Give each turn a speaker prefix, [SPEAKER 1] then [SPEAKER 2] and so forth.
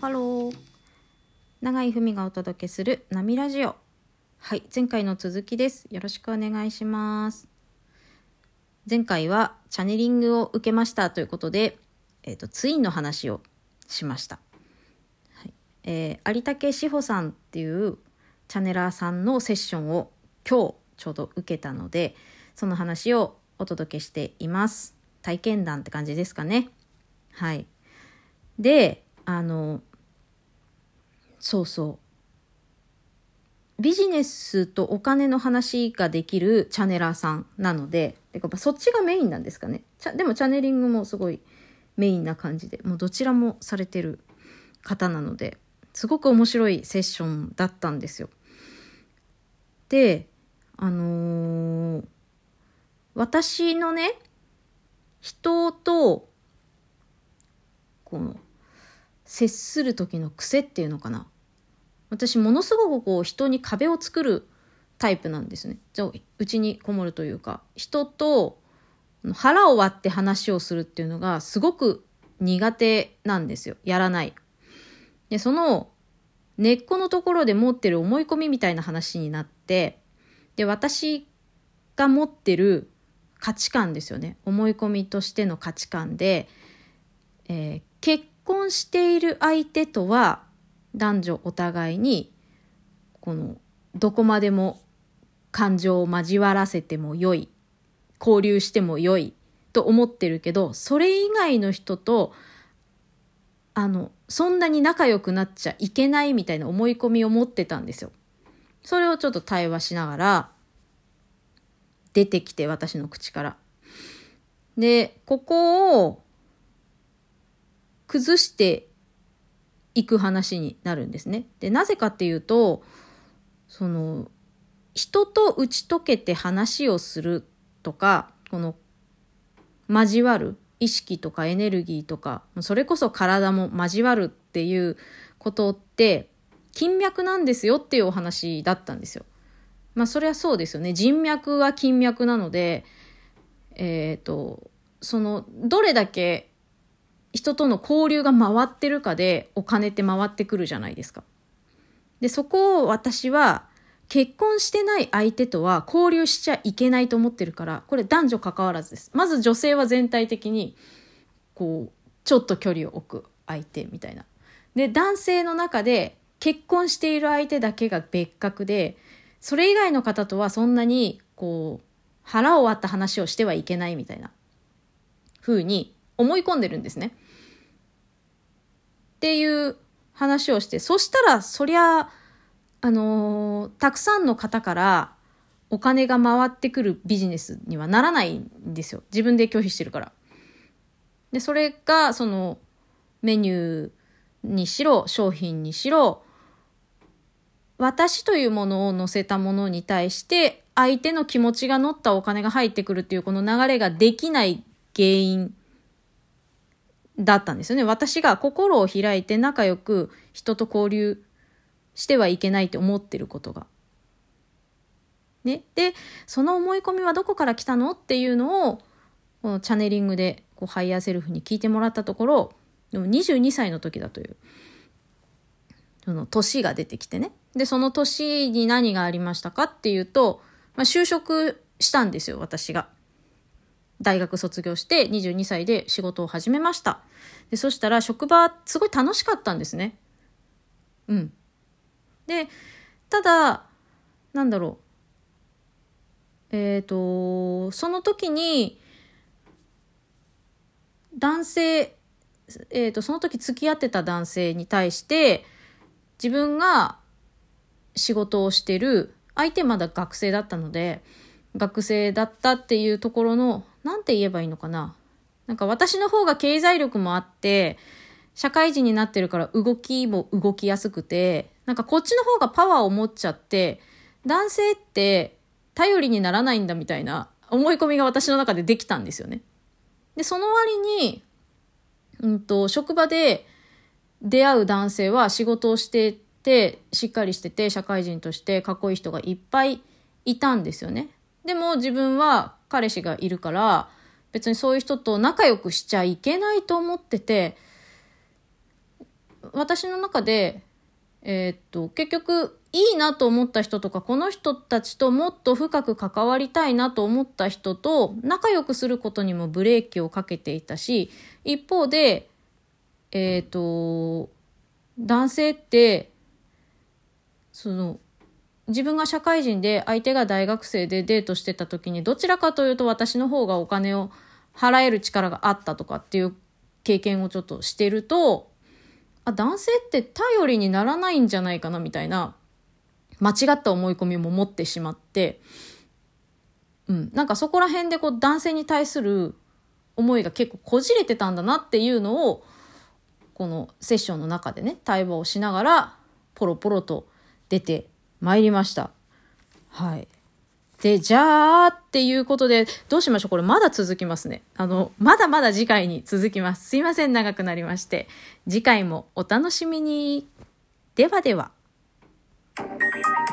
[SPEAKER 1] ハロー。長井文がお届けする波ラジオ。はい、前回の続きです。よろしくお願いします。前回はチャネリングを受けましたということで、えっ、と、ツインの話をしました。はい、えー有竹志保さんっていうチャネラーさんのセッションを今日ちょうど受けたので、その話をお届けしています。体験談って感じですかね。はい。で、あの、そうそう。ビジネスとお金の話ができるチャネラーさんなので、てかまあそっちがメインなんですかね。でもチャネリングもすごいメインな感じで、もうどちらもされてる方なので、すごく面白いセッションだったんですよ。で、あのー私のね、人と、この、接する時の癖っていうのかな。私、ものすごくこう、人に壁を作るタイプなんですね。じゃあ、うちにこもるというか、人と腹を割って話をするっていうのがすごく苦手なんですよ。やらない。で、その根っこのところで持ってる思い込みみたいな話になって、で、私が持ってる価値観ですよね。思い込みとしての価値観で、えー結婚している相手とは男女お互いにこのどこまでも感情を交わらせてもよい交流してもよいと思ってるけどそれ以外の人とあのそんなに仲良くなっちゃいけないみたいな思い込みを持ってたんですよ。それをちょっと対話しながら出てきて私の口から。でここを崩していく話になるんですね。でなぜかっていうとその人と打ち解けて話をするとかこの交わる意識とかエネルギーとかそれこそ体も交わるっていうことって金脈なんですよっていうお話だったんですよ。まあそれはそうですよね。人脈は金脈なので、えっ、と、そのどれだけ人との交流が回ってるかでお金って回ってくるじゃないですか。で、そこを私は結婚してない相手とは交流しちゃいけないと思ってるから、これ男女関わらずです。まず女性は全体的に、こう、ちょっと距離を置く相手みたいな。で、男性の中で結婚している相手だけが別格で、それ以外の方とはそんなに、こう、腹を割った話をしてはいけないみたいな風に思い込んでるんですね。っていう話をして、そしたら、そりゃ、あのーたくさんの方からお金が回ってくるビジネスにはならないんですよ。自分で拒否してるから。で、それが、その、メニューにしろ、商品にしろ、私というものを載せたものに対して、相手の気持ちが乗ったお金が入ってくるっていうこの流れができない原因だったんですよね。私が心を開いて仲良く人と交流してはいけないって思ってることが。ね。で、その思い込みはどこから来たの？っていうのを、このチャネリングでこうハイヤーセルフに聞いてもらったところ、でも22歳の時だという、その年が出てきてね。で、その年に何がありましたかっていうと、まあ、就職したんですよ、私が。大学卒業して22歳で仕事を始めました。で、そしたら職場すごい楽しかったんですね。うん。で、ただ、なんだろう。えっ、と、その時に、男性、えっ、と、その時付き合ってた男性に対して、自分が仕事をしてる、相手まだ学生だったので、学生だったっていうところの、なんて言えばいいのかな。なんか私の方が経済力もあって、社会人になってるから動きも動きやすくて、なんかこっちの方がパワーを持っちゃって、男性って頼りにならないんだみたいな思い込みが私の中でできたんですよね。で、その割に、うんと、職場で出会う男性は仕事をしてて、しっかりしてて、社会人としてかっこいい人がいっぱいいたんですよね。でも自分は彼氏がいるから、別にそういう人と仲良くしちゃいけないと思ってて、私の中で、えー、っと、結局、いいなと思った人とか、この人たちともっと深く関わりたいなと思った人と、仲良くすることにもブレーキをかけていたし、一方で、えっ、と、男性って、その、自分が社会人で相手が大学生でデートしてた時にどちらかというと私の方がお金を払える力があったとかっていう経験をちょっとしてるとあ男性って頼りにならないんじゃないかなみたいな間違った思い込みも持ってしまって、うん、なんかそこら辺でこう男性に対する思いが結構こじれてたんだなっていうのを、このセッションの中でね、対話をしながら、ポロポロと出て参りました。はい。で、じゃあ、っていうことで、どうしましょう？これまだ続きますね。あの、まだまだ次回に続きます。すいません、長くなりまして。次回もお楽しみに。ではでは。Thank you.